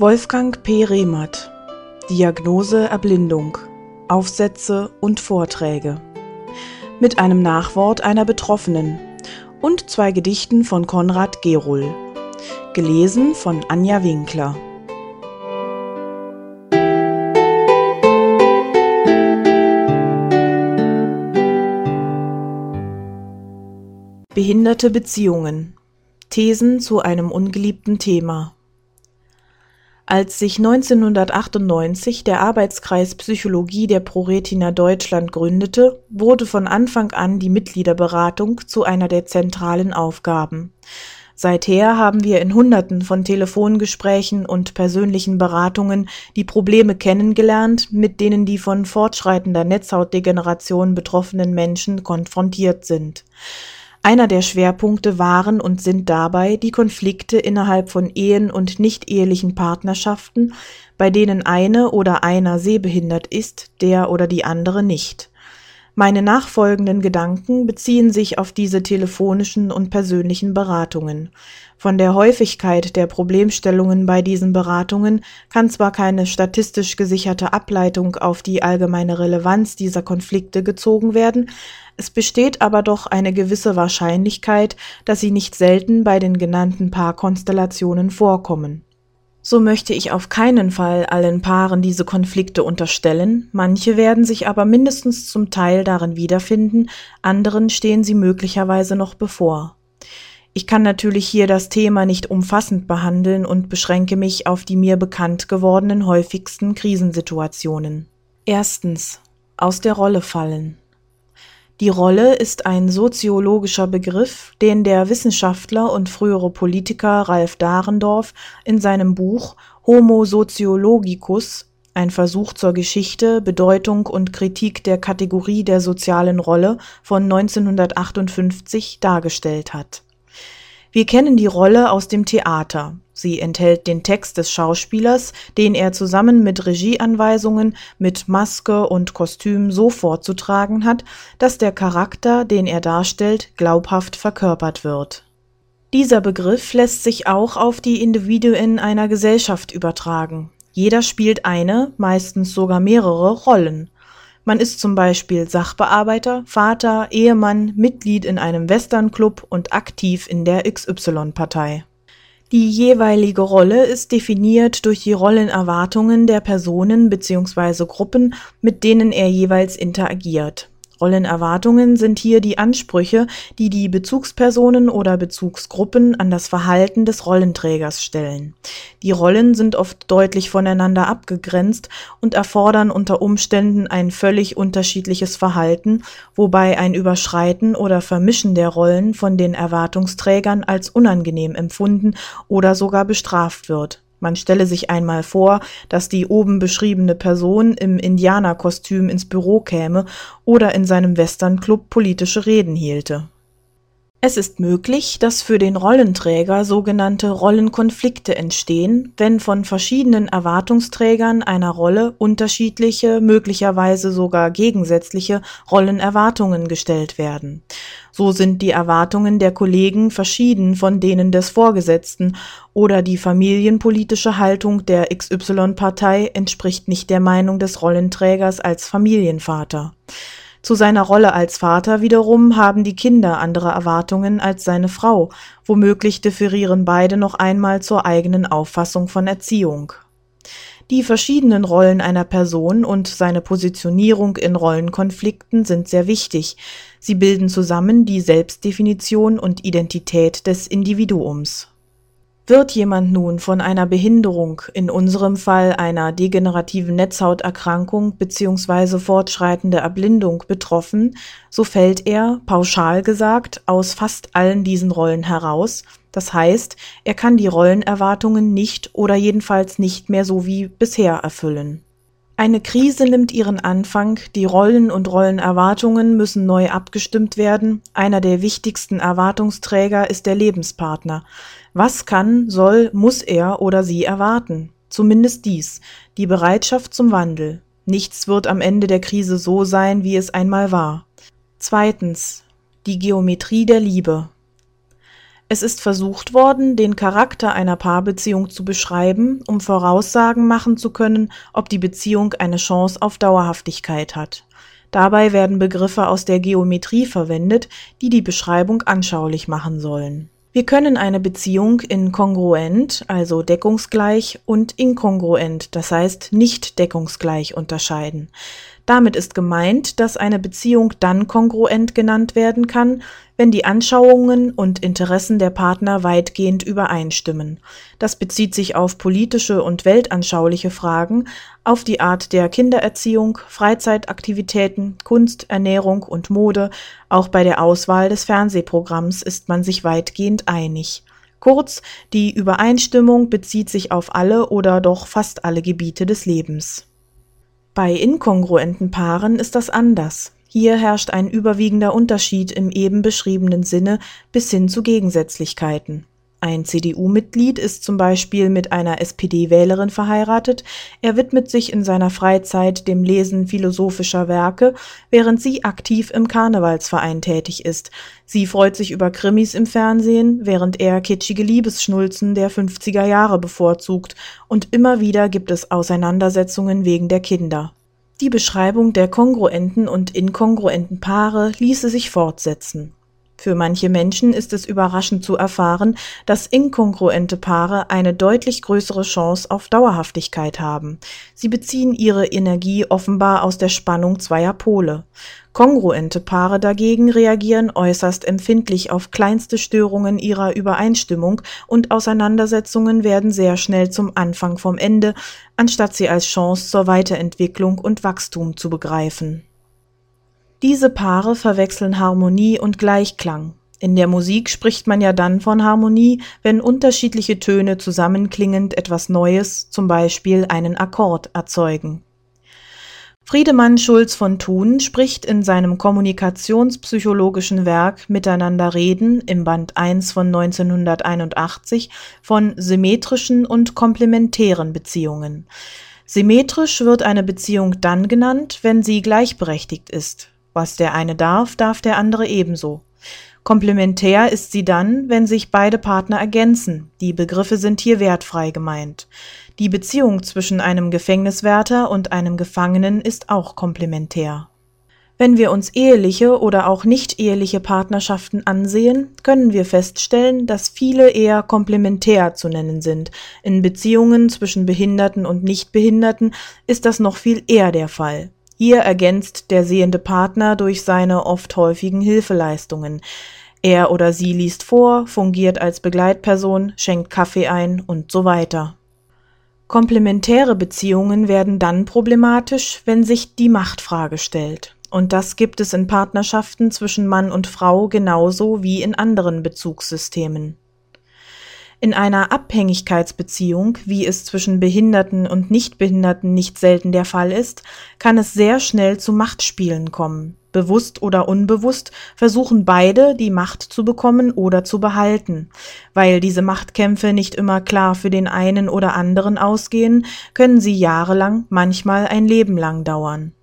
Wolfgang P. Rehmert Diagnose Erblindung Aufsätze und Vorträge. Mit einem Nachwort einer Betroffenen und zwei Gedichten von Konrad Gerohl gelesen von Anja Winkler. Behinderte Beziehungen. Thesen zu einem ungeliebten Thema als sich 1998 der Arbeitskreis Psychologie der ProRetina Deutschland gründete, wurde von Anfang an die Mitgliederberatung zu einer der zentralen Aufgaben. Seither haben wir in Hunderten von Telefongesprächen und persönlichen Beratungen die Probleme kennengelernt, mit denen die von fortschreitender Netzhautdegeneration betroffenen Menschen konfrontiert sind. Einer der Schwerpunkte waren und sind dabei die Konflikte innerhalb von Ehen und nichtehelichen Partnerschaften, bei denen eine oder einer sehbehindert ist, der oder die andere nicht. Meine nachfolgenden Gedanken beziehen sich auf diese telefonischen und persönlichen Beratungen. Von der Häufigkeit der Problemstellungen bei diesen Beratungen kann zwar keine statistisch gesicherte Ableitung auf die allgemeine Relevanz dieser Konflikte gezogen werden, es besteht aber doch eine gewisse Wahrscheinlichkeit, dass sie nicht selten bei den genannten Paarkonstellationen vorkommen. So möchte ich auf keinen Fall allen Paaren diese Konflikte unterstellen, manche werden sich aber mindestens zum Teil darin wiederfinden, anderen stehen sie möglicherweise noch bevor. Ich kann natürlich hier das Thema nicht umfassend behandeln und beschränke mich auf die mir bekannt gewordenen häufigsten Krisensituationen. Erstens. Aus der Rolle fallen. Die Rolle ist ein soziologischer Begriff, den der Wissenschaftler und frühere Politiker Ralf Dahrendorf in seinem Buch Homo sociologicus ein Versuch zur Geschichte, Bedeutung und Kritik der Kategorie der sozialen Rolle von 1958 dargestellt hat. Wir kennen die Rolle aus dem Theater. Sie enthält den Text des Schauspielers, den er zusammen mit Regieanweisungen, mit Maske und Kostüm so vorzutragen hat, dass der Charakter, den er darstellt, glaubhaft verkörpert wird. Dieser Begriff lässt sich auch auf die Individuen einer Gesellschaft übertragen. Jeder spielt eine, meistens sogar mehrere Rollen. Man ist zum Beispiel Sachbearbeiter, Vater, Ehemann, Mitglied in einem Westernclub und aktiv in der XY-Partei. Die jeweilige Rolle ist definiert durch die Rollenerwartungen der Personen bzw. Gruppen, mit denen er jeweils interagiert Rollenerwartungen sind hier die Ansprüche, die die Bezugspersonen oder Bezugsgruppen an das Verhalten des Rollenträgers stellen. Die Rollen sind oft deutlich voneinander abgegrenzt und erfordern unter Umständen ein völlig unterschiedliches Verhalten, wobei ein Überschreiten oder Vermischen der Rollen von den Erwartungsträgern als unangenehm empfunden oder sogar bestraft wird man stelle sich einmal vor, dass die oben beschriebene Person im Indianerkostüm ins Büro käme oder in seinem Westernclub politische Reden hielte es ist möglich, dass für den Rollenträger sogenannte Rollenkonflikte entstehen, wenn von verschiedenen Erwartungsträgern einer Rolle unterschiedliche, möglicherweise sogar gegensätzliche Rollenerwartungen gestellt werden. So sind die Erwartungen der Kollegen verschieden von denen des Vorgesetzten oder die familienpolitische Haltung der XY-Partei entspricht nicht der Meinung des Rollenträgers als Familienvater. Zu seiner Rolle als Vater wiederum haben die Kinder andere Erwartungen als seine Frau, womöglich differieren beide noch einmal zur eigenen Auffassung von Erziehung. Die verschiedenen Rollen einer Person und seine Positionierung in Rollenkonflikten sind sehr wichtig. Sie bilden zusammen die Selbstdefinition und Identität des Individuums wird jemand nun von einer Behinderung, in unserem Fall einer degenerativen Netzhauterkrankung bzw. fortschreitender Erblindung betroffen, so fällt er, pauschal gesagt, aus fast allen diesen Rollen heraus, das heißt, er kann die Rollenerwartungen nicht oder jedenfalls nicht mehr so wie bisher erfüllen Eine Krise nimmt ihren Anfang, die Rollen und Rollenerwartungen müssen neu abgestimmt werden, einer der wichtigsten Erwartungsträger ist der Lebenspartner. Was kann, soll, muss er oder sie erwarten? Zumindest dies, die Bereitschaft zum Wandel. Nichts wird am Ende der Krise so sein, wie es einmal war. Zweitens. Die Geometrie der Liebe. Es ist versucht worden, den Charakter einer Paarbeziehung zu beschreiben, um Voraussagen machen zu können, ob die Beziehung eine Chance auf Dauerhaftigkeit hat. Dabei werden Begriffe aus der Geometrie verwendet, die die Beschreibung anschaulich machen sollen. Wir können eine Beziehung in kongruent, also deckungsgleich, und inkongruent, das heißt nicht deckungsgleich unterscheiden. Damit ist gemeint, dass eine Beziehung dann kongruent genannt werden kann, wenn die Anschauungen und Interessen der Partner weitgehend übereinstimmen. Das bezieht sich auf politische und weltanschauliche Fragen, auf die Art der Kindererziehung, Freizeitaktivitäten, Kunst, Ernährung und Mode, auch bei der Auswahl des Fernsehprogramms ist man sich weitgehend einig. Kurz, die Übereinstimmung bezieht sich auf alle oder doch fast alle Gebiete des Lebens. Bei inkongruenten Paaren ist das anders. Hier herrscht ein überwiegender Unterschied im eben beschriebenen Sinne bis hin zu Gegensätzlichkeiten. Ein CDU-Mitglied ist zum Beispiel mit einer SPD-Wählerin verheiratet, er widmet sich in seiner Freizeit dem Lesen philosophischer Werke, während sie aktiv im Karnevalsverein tätig ist. Sie freut sich über Krimis im Fernsehen, während er kitschige Liebesschnulzen der 50er Jahre bevorzugt, und immer wieder gibt es Auseinandersetzungen wegen der Kinder. Die Beschreibung der kongruenten und inkongruenten Paare ließe sich fortsetzen. Für manche Menschen ist es überraschend zu erfahren, dass inkongruente Paare eine deutlich größere Chance auf Dauerhaftigkeit haben. Sie beziehen ihre Energie offenbar aus der Spannung zweier Pole. Kongruente Paare dagegen reagieren äußerst empfindlich auf kleinste Störungen ihrer Übereinstimmung und Auseinandersetzungen werden sehr schnell zum Anfang vom Ende, anstatt sie als Chance zur Weiterentwicklung und Wachstum zu begreifen. Diese Paare verwechseln Harmonie und Gleichklang. In der Musik spricht man ja dann von Harmonie, wenn unterschiedliche Töne zusammenklingend etwas Neues, zum Beispiel einen Akkord, erzeugen. Friedemann Schulz von Thun spricht in seinem kommunikationspsychologischen Werk Miteinander reden im Band 1 von 1981 von symmetrischen und komplementären Beziehungen. Symmetrisch wird eine Beziehung dann genannt, wenn sie gleichberechtigt ist. Was der eine darf, darf der andere ebenso. Komplementär ist sie dann, wenn sich beide Partner ergänzen. Die Begriffe sind hier wertfrei gemeint. Die Beziehung zwischen einem Gefängniswärter und einem Gefangenen ist auch komplementär. Wenn wir uns eheliche oder auch nicht eheliche Partnerschaften ansehen, können wir feststellen, dass viele eher komplementär zu nennen sind. In Beziehungen zwischen Behinderten und Nichtbehinderten ist das noch viel eher der Fall. Hier ergänzt der sehende Partner durch seine oft häufigen Hilfeleistungen. Er oder sie liest vor, fungiert als Begleitperson, schenkt Kaffee ein und so weiter. Komplementäre Beziehungen werden dann problematisch, wenn sich die Machtfrage stellt. Und das gibt es in Partnerschaften zwischen Mann und Frau genauso wie in anderen Bezugssystemen. In einer Abhängigkeitsbeziehung, wie es zwischen Behinderten und Nichtbehinderten nicht selten der Fall ist, kann es sehr schnell zu Machtspielen kommen. Bewusst oder unbewusst versuchen beide, die Macht zu bekommen oder zu behalten. Weil diese Machtkämpfe nicht immer klar für den einen oder anderen ausgehen, können sie jahrelang, manchmal ein Leben lang dauern.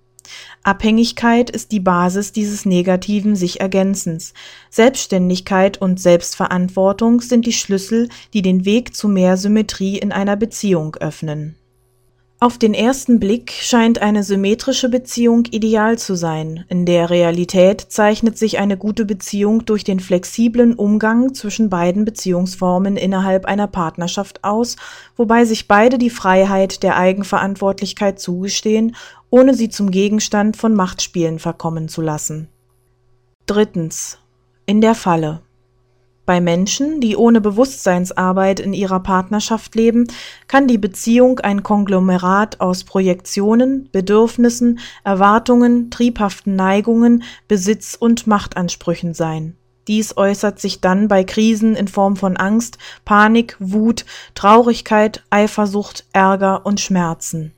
Abhängigkeit ist die Basis dieses negativen Sich-Ergänzens. Selbstständigkeit und Selbstverantwortung sind die Schlüssel, die den Weg zu mehr Symmetrie in einer Beziehung öffnen. Auf den ersten Blick scheint eine symmetrische Beziehung ideal zu sein. In der Realität zeichnet sich eine gute Beziehung durch den flexiblen Umgang zwischen beiden Beziehungsformen innerhalb einer Partnerschaft aus, wobei sich beide die Freiheit der Eigenverantwortlichkeit zugestehen ohne sie zum Gegenstand von Machtspielen verkommen zu lassen. Drittens. In der Falle. Bei Menschen, die ohne Bewusstseinsarbeit in ihrer Partnerschaft leben, kann die Beziehung ein Konglomerat aus Projektionen, Bedürfnissen, Erwartungen, triebhaften Neigungen, Besitz und Machtansprüchen sein. Dies äußert sich dann bei Krisen in Form von Angst, Panik, Wut, Traurigkeit, Eifersucht, Ärger und Schmerzen.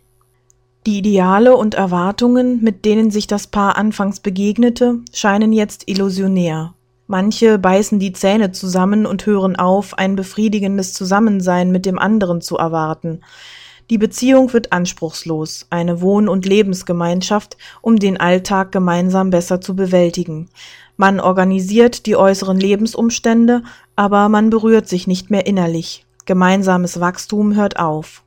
Die Ideale und Erwartungen, mit denen sich das Paar anfangs begegnete, scheinen jetzt illusionär. Manche beißen die Zähne zusammen und hören auf, ein befriedigendes Zusammensein mit dem anderen zu erwarten. Die Beziehung wird anspruchslos, eine Wohn- und Lebensgemeinschaft, um den Alltag gemeinsam besser zu bewältigen. Man organisiert die äußeren Lebensumstände, aber man berührt sich nicht mehr innerlich. Gemeinsames Wachstum hört auf.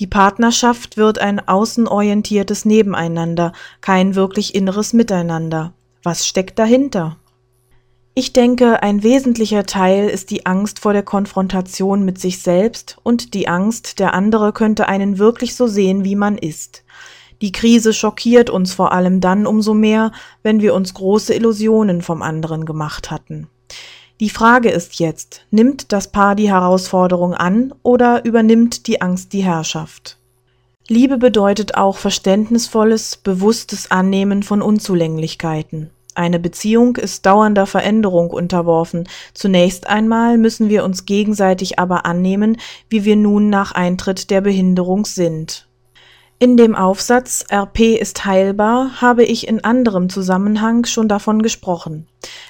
Die Partnerschaft wird ein außenorientiertes Nebeneinander, kein wirklich inneres Miteinander. Was steckt dahinter? Ich denke, ein wesentlicher Teil ist die Angst vor der Konfrontation mit sich selbst und die Angst, der andere könnte einen wirklich so sehen, wie man ist. Die Krise schockiert uns vor allem dann umso mehr, wenn wir uns große Illusionen vom anderen gemacht hatten. Die Frage ist jetzt, nimmt das Paar die Herausforderung an oder übernimmt die Angst die Herrschaft? Liebe bedeutet auch verständnisvolles, bewusstes Annehmen von Unzulänglichkeiten. Eine Beziehung ist dauernder Veränderung unterworfen. Zunächst einmal müssen wir uns gegenseitig aber annehmen, wie wir nun nach Eintritt der Behinderung sind. In dem Aufsatz RP ist heilbar habe ich in anderem Zusammenhang schon davon gesprochen.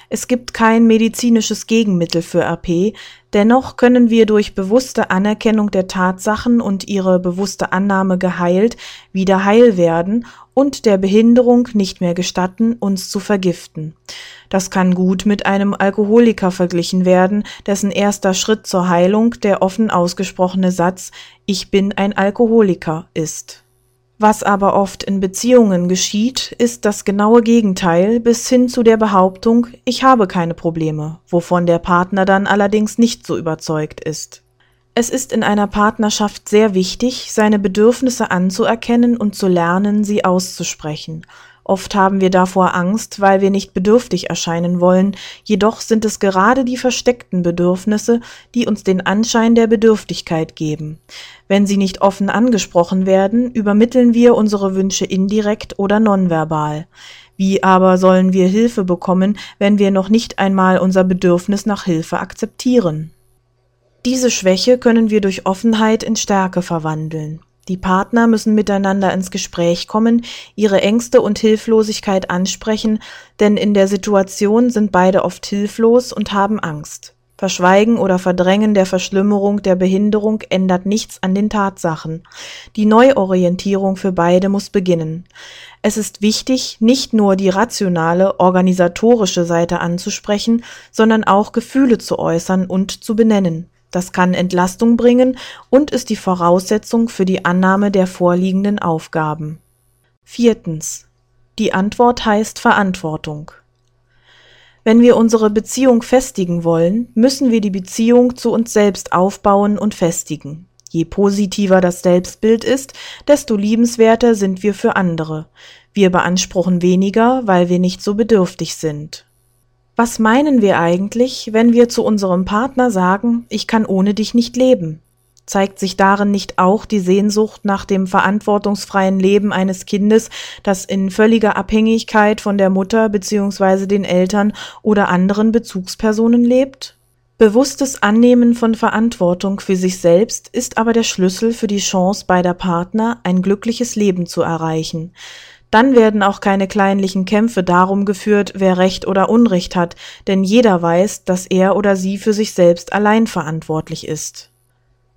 Es gibt kein medizinisches Gegenmittel für RP, dennoch können wir durch bewusste Anerkennung der Tatsachen und ihre bewusste Annahme geheilt wieder heil werden und der Behinderung nicht mehr gestatten, uns zu vergiften. Das kann gut mit einem Alkoholiker verglichen werden, dessen erster Schritt zur Heilung der offen ausgesprochene Satz Ich bin ein Alkoholiker ist. Was aber oft in Beziehungen geschieht, ist das genaue Gegenteil bis hin zu der Behauptung, ich habe keine Probleme, wovon der Partner dann allerdings nicht so überzeugt ist. Es ist in einer Partnerschaft sehr wichtig, seine Bedürfnisse anzuerkennen und zu lernen, sie auszusprechen, Oft haben wir davor Angst, weil wir nicht bedürftig erscheinen wollen, jedoch sind es gerade die versteckten Bedürfnisse, die uns den Anschein der Bedürftigkeit geben. Wenn sie nicht offen angesprochen werden, übermitteln wir unsere Wünsche indirekt oder nonverbal. Wie aber sollen wir Hilfe bekommen, wenn wir noch nicht einmal unser Bedürfnis nach Hilfe akzeptieren? Diese Schwäche können wir durch Offenheit in Stärke verwandeln. Die Partner müssen miteinander ins Gespräch kommen, ihre Ängste und Hilflosigkeit ansprechen, denn in der Situation sind beide oft hilflos und haben Angst. Verschweigen oder Verdrängen der Verschlimmerung der Behinderung ändert nichts an den Tatsachen. Die Neuorientierung für beide muss beginnen. Es ist wichtig, nicht nur die rationale, organisatorische Seite anzusprechen, sondern auch Gefühle zu äußern und zu benennen. Das kann Entlastung bringen und ist die Voraussetzung für die Annahme der vorliegenden Aufgaben. Viertens. Die Antwort heißt Verantwortung. Wenn wir unsere Beziehung festigen wollen, müssen wir die Beziehung zu uns selbst aufbauen und festigen. Je positiver das Selbstbild ist, desto liebenswerter sind wir für andere. Wir beanspruchen weniger, weil wir nicht so bedürftig sind. Was meinen wir eigentlich, wenn wir zu unserem Partner sagen, ich kann ohne dich nicht leben? Zeigt sich darin nicht auch die Sehnsucht nach dem verantwortungsfreien Leben eines Kindes, das in völliger Abhängigkeit von der Mutter bzw. den Eltern oder anderen Bezugspersonen lebt? Bewusstes Annehmen von Verantwortung für sich selbst ist aber der Schlüssel für die Chance beider Partner, ein glückliches Leben zu erreichen. Dann werden auch keine kleinlichen Kämpfe darum geführt, wer Recht oder Unrecht hat, denn jeder weiß, dass er oder sie für sich selbst allein verantwortlich ist.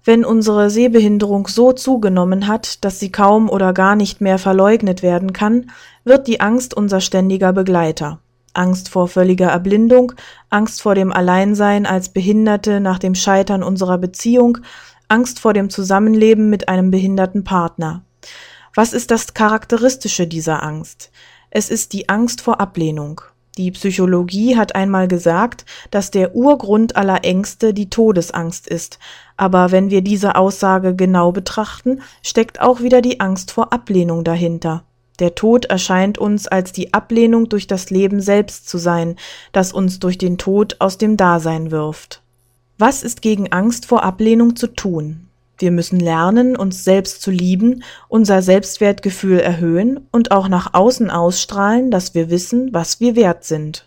Wenn unsere Sehbehinderung so zugenommen hat, dass sie kaum oder gar nicht mehr verleugnet werden kann, wird die Angst unser ständiger Begleiter. Angst vor völliger Erblindung, Angst vor dem Alleinsein als Behinderte nach dem Scheitern unserer Beziehung, Angst vor dem Zusammenleben mit einem behinderten Partner. Was ist das Charakteristische dieser Angst? Es ist die Angst vor Ablehnung. Die Psychologie hat einmal gesagt, dass der Urgrund aller Ängste die Todesangst ist, aber wenn wir diese Aussage genau betrachten, steckt auch wieder die Angst vor Ablehnung dahinter. Der Tod erscheint uns als die Ablehnung durch das Leben selbst zu sein, das uns durch den Tod aus dem Dasein wirft. Was ist gegen Angst vor Ablehnung zu tun? Wir müssen lernen, uns selbst zu lieben, unser Selbstwertgefühl erhöhen und auch nach außen ausstrahlen, dass wir wissen, was wir wert sind.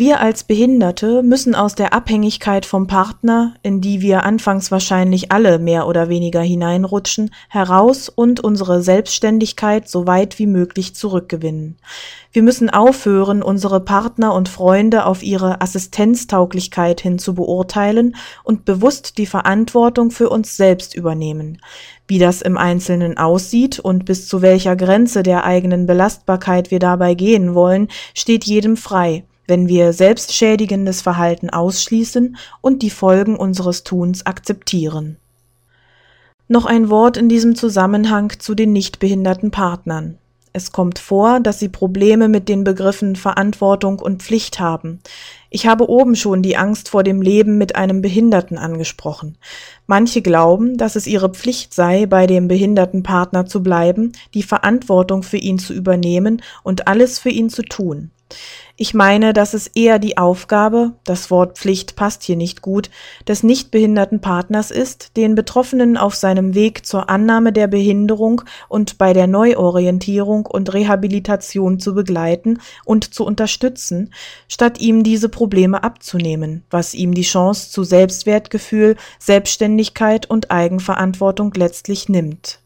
Wir als Behinderte müssen aus der Abhängigkeit vom Partner, in die wir anfangs wahrscheinlich alle mehr oder weniger hineinrutschen, heraus und unsere Selbstständigkeit so weit wie möglich zurückgewinnen. Wir müssen aufhören, unsere Partner und Freunde auf ihre Assistenztauglichkeit hin zu beurteilen und bewusst die Verantwortung für uns selbst übernehmen. Wie das im Einzelnen aussieht und bis zu welcher Grenze der eigenen Belastbarkeit wir dabei gehen wollen, steht jedem frei wenn wir selbstschädigendes Verhalten ausschließen und die Folgen unseres Tuns akzeptieren. Noch ein Wort in diesem Zusammenhang zu den nichtbehinderten Partnern. Es kommt vor, dass sie Probleme mit den Begriffen Verantwortung und Pflicht haben. Ich habe oben schon die Angst vor dem Leben mit einem Behinderten angesprochen. Manche glauben, dass es ihre Pflicht sei, bei dem behinderten Partner zu bleiben, die Verantwortung für ihn zu übernehmen und alles für ihn zu tun. Ich meine, dass es eher die Aufgabe, das Wort Pflicht passt hier nicht gut, des nichtbehinderten Partners ist, den Betroffenen auf seinem Weg zur Annahme der Behinderung und bei der Neuorientierung und Rehabilitation zu begleiten und zu unterstützen, statt ihm diese Probleme abzunehmen, was ihm die Chance zu Selbstwertgefühl, Selbstständigkeit und Eigenverantwortung letztlich nimmt.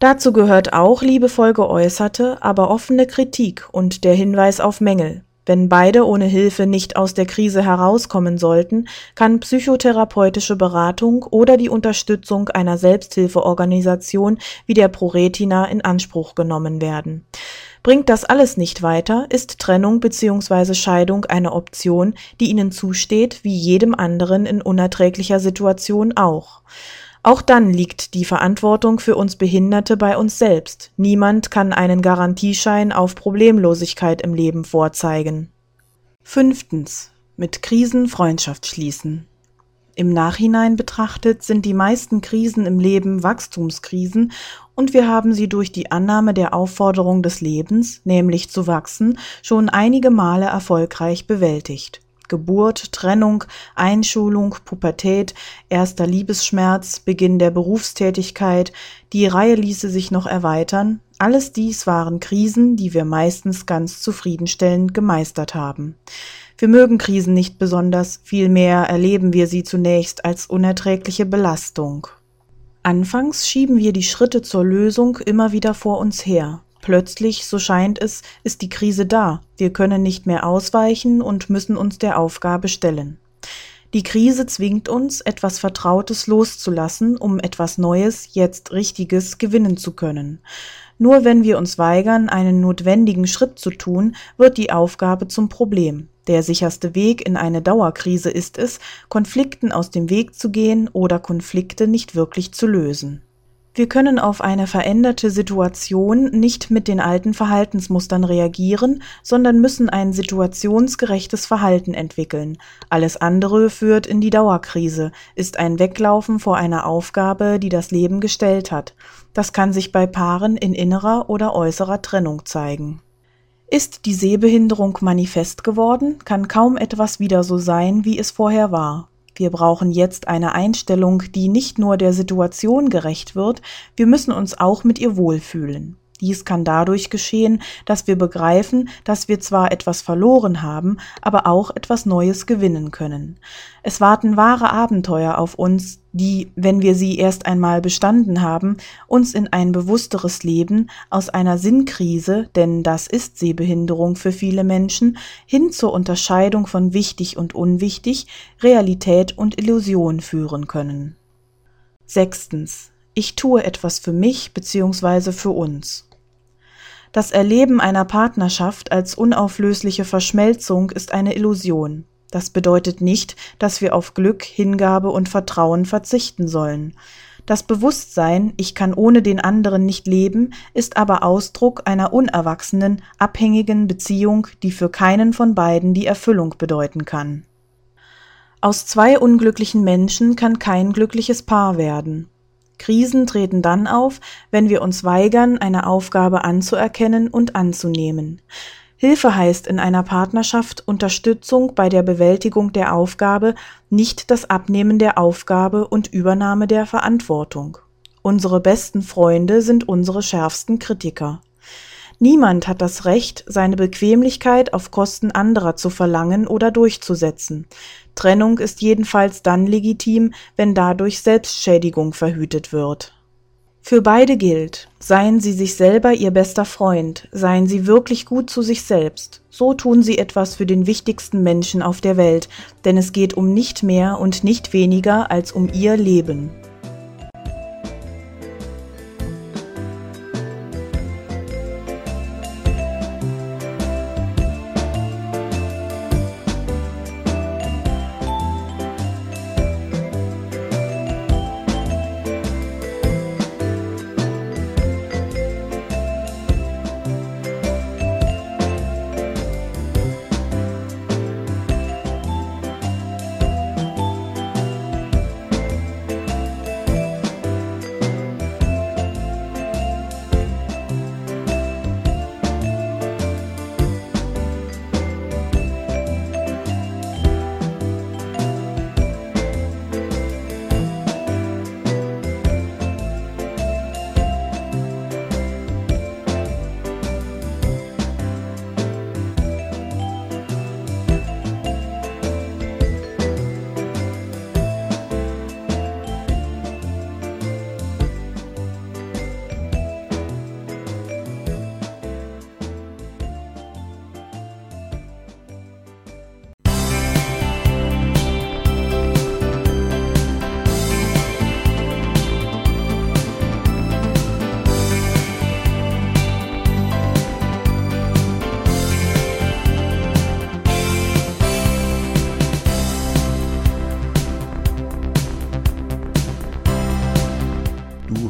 Dazu gehört auch liebevoll geäußerte, aber offene Kritik und der Hinweis auf Mängel. Wenn beide ohne Hilfe nicht aus der Krise herauskommen sollten, kann psychotherapeutische Beratung oder die Unterstützung einer Selbsthilfeorganisation wie der ProRetina in Anspruch genommen werden. Bringt das alles nicht weiter, ist Trennung bzw. Scheidung eine Option, die ihnen zusteht, wie jedem anderen in unerträglicher Situation auch. Auch dann liegt die Verantwortung für uns Behinderte bei uns selbst. Niemand kann einen Garantieschein auf Problemlosigkeit im Leben vorzeigen. Fünftens. Mit Krisen Freundschaft schließen. Im Nachhinein betrachtet sind die meisten Krisen im Leben Wachstumskrisen und wir haben sie durch die Annahme der Aufforderung des Lebens, nämlich zu wachsen, schon einige Male erfolgreich bewältigt. Geburt, Trennung, Einschulung, Pubertät, erster Liebesschmerz, Beginn der Berufstätigkeit, die Reihe ließe sich noch erweitern, alles dies waren Krisen, die wir meistens ganz zufriedenstellend gemeistert haben. Wir mögen Krisen nicht besonders, vielmehr erleben wir sie zunächst als unerträgliche Belastung. Anfangs schieben wir die Schritte zur Lösung immer wieder vor uns her. Plötzlich, so scheint es, ist die Krise da, wir können nicht mehr ausweichen und müssen uns der Aufgabe stellen. Die Krise zwingt uns, etwas Vertrautes loszulassen, um etwas Neues, jetzt Richtiges gewinnen zu können. Nur wenn wir uns weigern, einen notwendigen Schritt zu tun, wird die Aufgabe zum Problem. Der sicherste Weg in eine Dauerkrise ist es, Konflikten aus dem Weg zu gehen oder Konflikte nicht wirklich zu lösen. Wir können auf eine veränderte Situation nicht mit den alten Verhaltensmustern reagieren, sondern müssen ein situationsgerechtes Verhalten entwickeln. Alles andere führt in die Dauerkrise, ist ein Weglaufen vor einer Aufgabe, die das Leben gestellt hat. Das kann sich bei Paaren in innerer oder äußerer Trennung zeigen. Ist die Sehbehinderung manifest geworden, kann kaum etwas wieder so sein, wie es vorher war. Wir brauchen jetzt eine Einstellung, die nicht nur der Situation gerecht wird, wir müssen uns auch mit ihr wohlfühlen. Dies kann dadurch geschehen, dass wir begreifen, dass wir zwar etwas verloren haben, aber auch etwas Neues gewinnen können. Es warten wahre Abenteuer auf uns, die, wenn wir sie erst einmal bestanden haben, uns in ein bewussteres Leben aus einer Sinnkrise, denn das ist Sehbehinderung für viele Menschen, hin zur Unterscheidung von wichtig und unwichtig, Realität und Illusion führen können. Sechstens. Ich tue etwas für mich bzw. für uns. Das Erleben einer Partnerschaft als unauflösliche Verschmelzung ist eine Illusion. Das bedeutet nicht, dass wir auf Glück, Hingabe und Vertrauen verzichten sollen. Das Bewusstsein, ich kann ohne den anderen nicht leben, ist aber Ausdruck einer unerwachsenen, abhängigen Beziehung, die für keinen von beiden die Erfüllung bedeuten kann. Aus zwei unglücklichen Menschen kann kein glückliches Paar werden. Krisen treten dann auf, wenn wir uns weigern, eine Aufgabe anzuerkennen und anzunehmen. Hilfe heißt in einer Partnerschaft Unterstützung bei der Bewältigung der Aufgabe, nicht das Abnehmen der Aufgabe und Übernahme der Verantwortung. Unsere besten Freunde sind unsere schärfsten Kritiker. Niemand hat das Recht, seine Bequemlichkeit auf Kosten anderer zu verlangen oder durchzusetzen. Trennung ist jedenfalls dann legitim, wenn dadurch Selbstschädigung verhütet wird. Für beide gilt, seien Sie sich selber Ihr bester Freund, seien Sie wirklich gut zu sich selbst, so tun Sie etwas für den wichtigsten Menschen auf der Welt, denn es geht um nicht mehr und nicht weniger als um Ihr Leben.